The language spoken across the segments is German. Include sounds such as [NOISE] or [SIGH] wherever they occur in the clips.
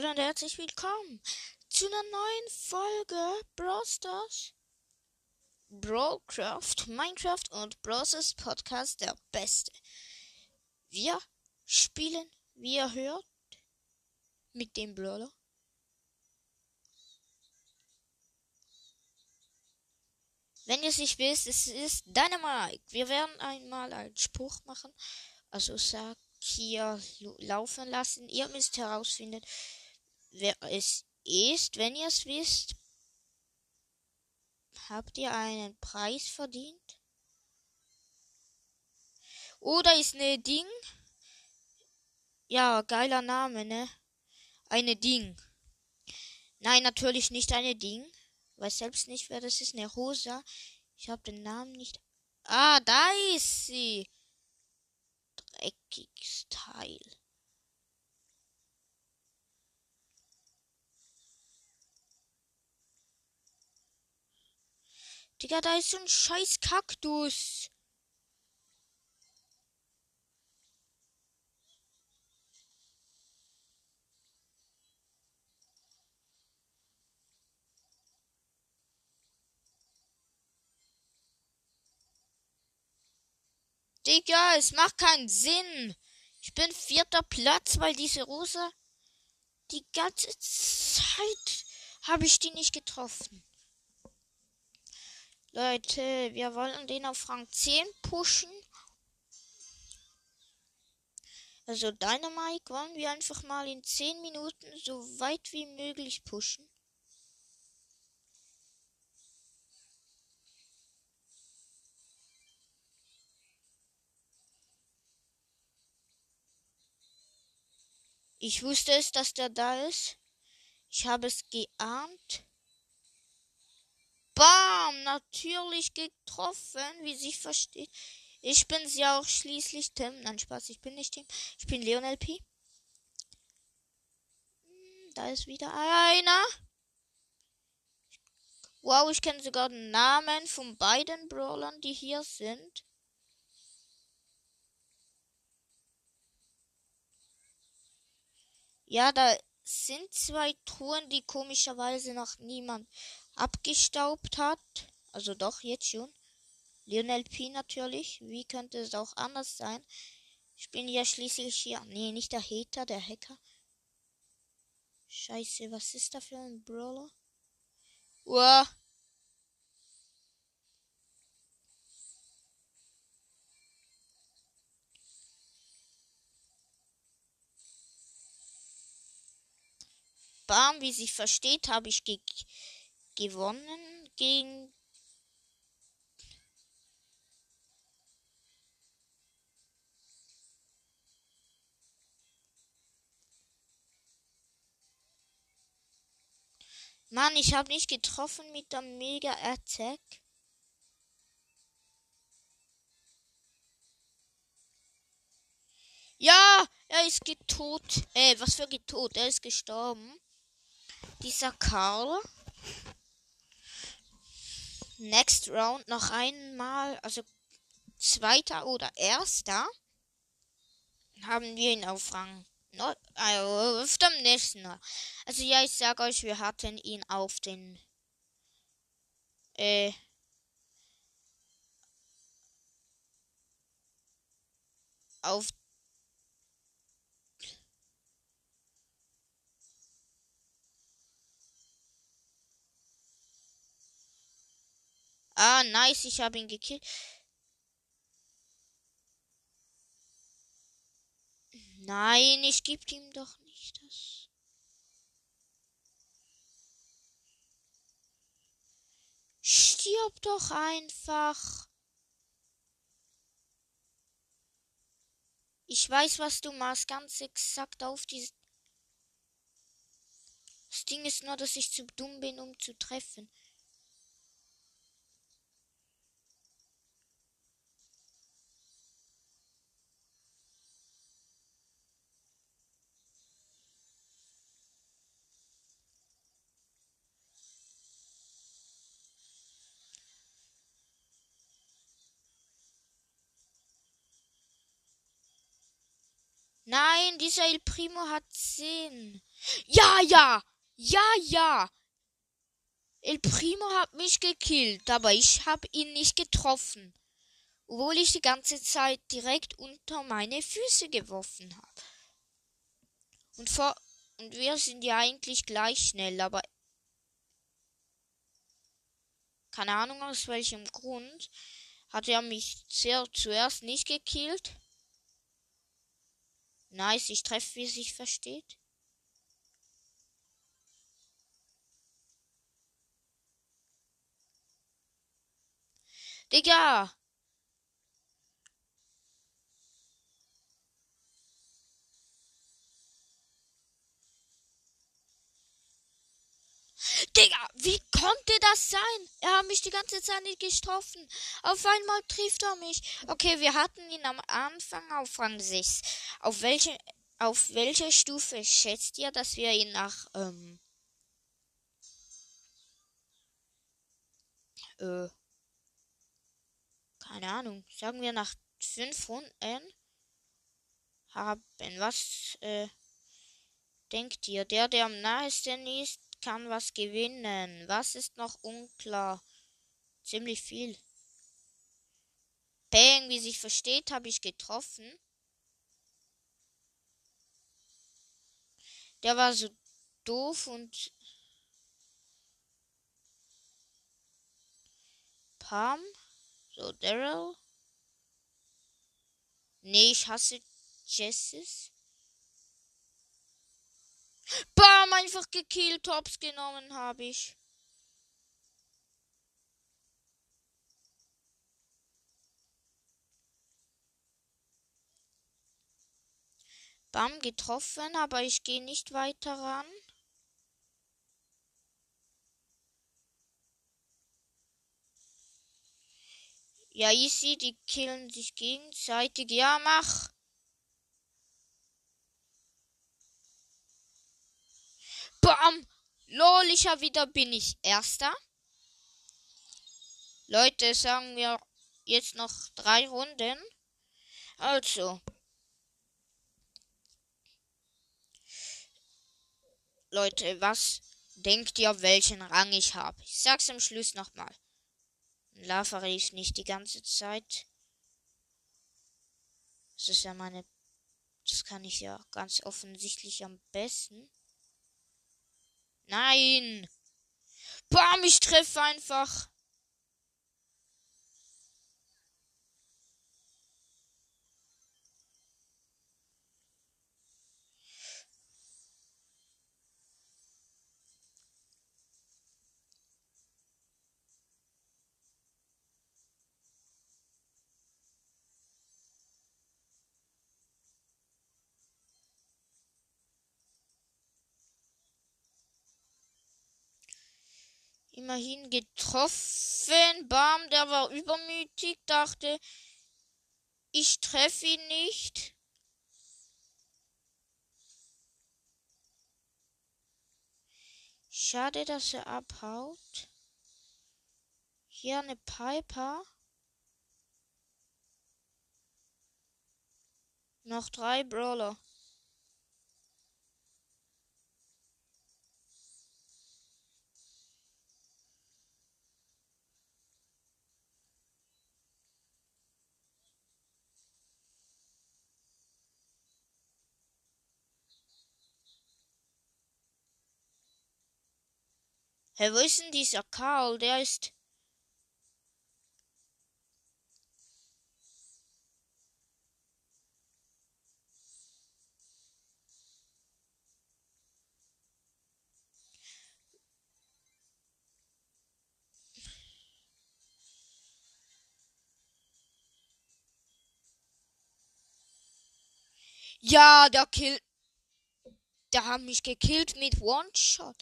Hallo und herzlich willkommen zu einer neuen Folge Brawl Stars, Brawlcraft, Minecraft und Brawl Stars Podcast der beste. Wir spielen, wie ihr hört, mit dem Brawler. Wenn ihr es nicht wisst, es ist Dynamite. Wir werden einmal einen Spruch machen. Also sagt hier laufen lassen. Ihr müsst herausfinden, wer es ist. Wenn ihr es wisst, habt ihr einen Preis verdient. Oder ist ne Ding? Ja, geiler Name, ne? Eine Ding. Nein, natürlich nicht eine Ding. Weiß selbst nicht, wer das ist. Ne Rosa. Ich habe den Namen nicht. Ah, da ist sie Digga, da ist so ein scheiß Kaktus. Digga, es macht keinen Sinn. Ich bin vierter Platz, weil diese Rosa die ganze Zeit habe ich die nicht getroffen. Leute, wir wollen den auf Rang 10 pushen. Also Dynamite wollen wir einfach mal in 10 Minuten so weit wie möglich pushen. Ich wusste es, dass der da ist. Ich habe es geahnt. Bam! Natürlich getroffen, wie sich versteht. Ich bin's ja auch schließlich Tim. Nein, Spaß, ich bin nicht Tim. Ich bin Leon LP. Hm, da ist wieder einer. Wow, ich kenne sogar den Namen von beiden Brawlern, die hier sind. Ja, da sind zwei Truhen, die komischerweise noch niemand abgestaubt hat. Also doch, jetzt schon. Lionel P natürlich. Wie könnte es auch anders sein? Ich bin ja schließlich hier. Nee, nicht der Hater, der Hacker. Scheiße, was ist da für ein Brawler? Uah. Bam, wie sich versteht, habe ich gewonnen gegen Mann, ich habe nicht getroffen mit der Mega Attack. Ja, er ist getot. Äh, was für getot? Er ist gestorben dieser Karl. Next Round noch einmal, also zweiter oder erster, haben wir ihn auf Rang. No, also auf dem nächsten. Also ja, ich sag euch, wir hatten ihn auf den äh, auf Ah, nice, ich habe ihn gekillt. Nein, ich gebe ihm doch nicht das. Stirb doch einfach. Ich weiß, was du machst, ganz exakt auf die. Das Ding ist nur, dass ich zu dumm bin, um zu treffen. Nein, dieser El Primo hat 10. Ja, ja. Ja, ja. El Primo hat mich gekillt, aber ich habe ihn nicht getroffen. Obwohl ich die ganze Zeit direkt unter meine Füße geworfen habe. Und und wir sind ja eigentlich gleich schnell, aber keine Ahnung aus welchem Grund hat er mich sehr zuerst nicht gekillt. Nice, ich treffe, wie sich versteht. Digga! Digga, wie konnte das sein? Er hat mich die ganze Zeit nicht getroffen. Auf einmal trifft er mich. Okay, wir hatten ihn am Anfang auf Rang 6. Auf welche, auf welcher Stufe schätzt ihr, dass wir ihn nach, ähm, äh, keine Ahnung, sagen wir nach fünf Runden haben. Was, äh, denkt ihr? Der, der am nahesten ist, kann was gewinnen. Was ist noch unklar? Ziemlich viel. Bang, wie sich versteht, habe ich getroffen. Der war so doof und Pam. So, Daryl. Nee, ich hasse Jessis. Bam, einfach gekillt, Tops genommen habe ich. Bam, getroffen, aber ich gehe nicht weiter ran. Ja, easy, die killen sich gegenseitig. Ja, mach. Bam! Lol, ich hab wieder bin ich Erster. Leute, sagen wir jetzt noch drei Runden. Also. Leute, was denkt ihr, welchen Rang ich habe? Ich sag's am Schluss nochmal. Lava rief nicht die ganze Zeit. Das ist ja meine. Das kann ich ja ganz offensichtlich am besten. Nein. Bam, ich treffe einfach. Immerhin getroffen. Bam, der war übermütig, dachte, ich treffe ihn nicht. Schade, dass er abhaut. Hier eine Piper. Noch drei Brawler. Hä, wo ist denn dieser Karl? Der ist. Ja, der killt. Der hat mich gekillt mit One-Shot.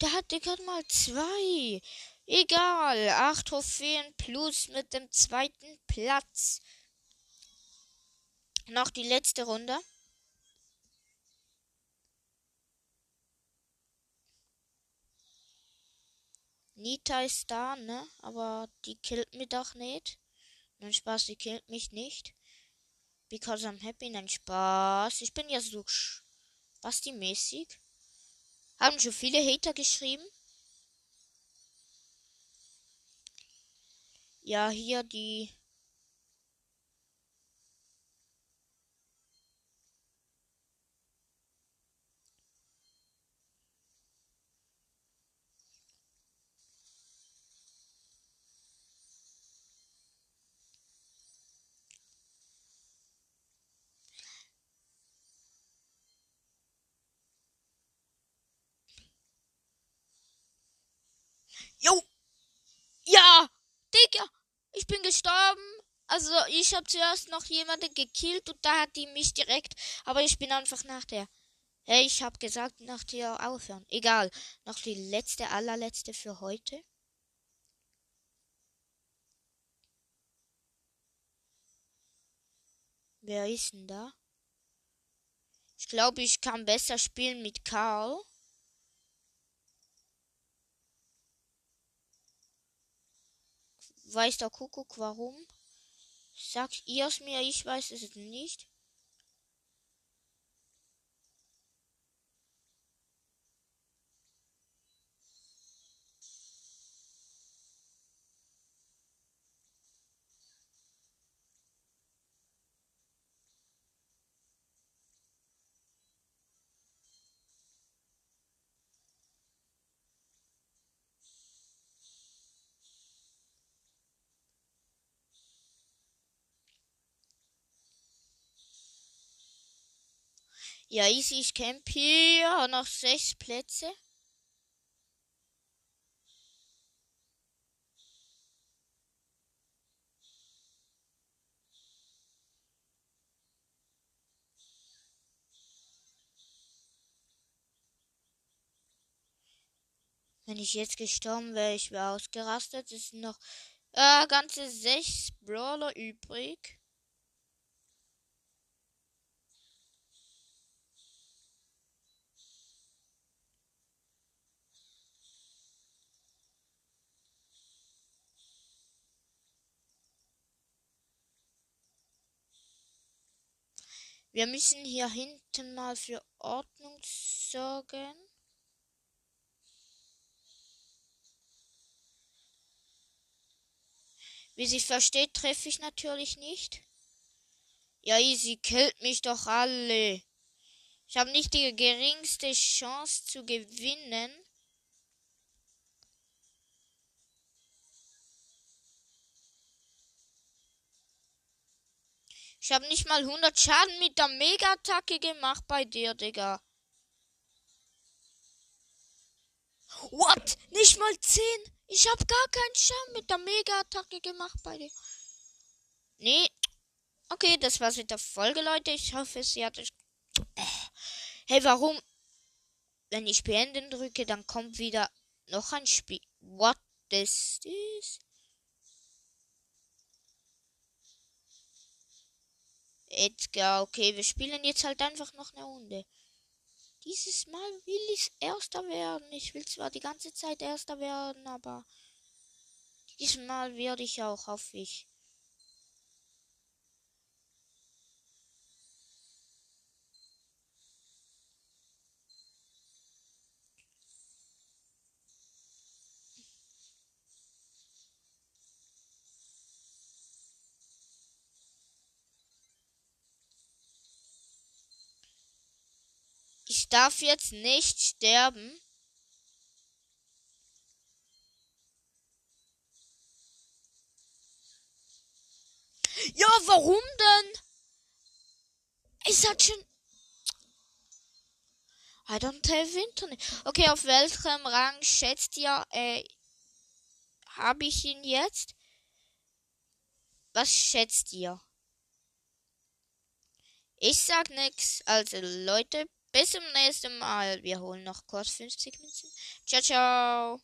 Der hatte gerade mal zwei. Egal. Acht Trophäen plus mit dem zweiten Platz. Noch die letzte Runde. Nita ist da, ne? Aber die killt mich doch nicht. Nein, Spaß, die killt mich nicht. Because I'm happy, nein, Spaß. Ich bin ja so Basti-mäßig. Haben schon viele Hater geschrieben. Ja, hier die Jo! Ja! Digga! Ich bin gestorben. Also ich habe zuerst noch jemanden gekillt und da hat die mich direkt. Aber ich bin einfach nach der. Hey, ich habe gesagt, nach dir aufhören. Egal. Noch die letzte, allerletzte für heute. Wer ist denn da? Ich glaube, ich kann besser spielen mit Karl. Weiß der Kuckuck warum? Sagt ihr es mir, ich weiß es nicht. Ja, easy, ich camp hier. Noch sechs Plätze. Wenn ich jetzt gestorben wäre, ich wäre ausgerastet. Es sind noch äh, ganze sechs Brawler übrig. Wir müssen hier hinten mal für Ordnung sorgen. Wie sie versteht, treffe ich natürlich nicht. Ja, sie killt mich doch alle. Ich habe nicht die geringste Chance zu gewinnen. Ich habe nicht mal 100 Schaden mit der Mega-Attacke gemacht bei dir, Digga. What? Nicht mal 10? Ich habe gar keinen Schaden mit der Mega-Attacke gemacht bei dir. Nee. Okay, das war's mit der Folge, Leute. Ich hoffe, sie hat euch... [COUGHS] Hey, warum? Wenn ich beenden drücke, dann kommt wieder noch ein Spiel. What is this? Edgar, okay, wir spielen jetzt halt einfach noch eine Runde. Dieses Mal will ich Erster werden. Ich will zwar die ganze Zeit Erster werden, aber diesmal werde ich auch, hoffe ich. Darf jetzt nicht sterben. Ja, warum denn? Es hat schon. I don't have Internet. Okay, auf welchem Rang schätzt ihr, äh, habe ich ihn jetzt? Was schätzt ihr? Ich sag nix. Also Leute, bis zum nächsten Mal. Wir holen noch kurz 50 Münzen. Ciao, ciao.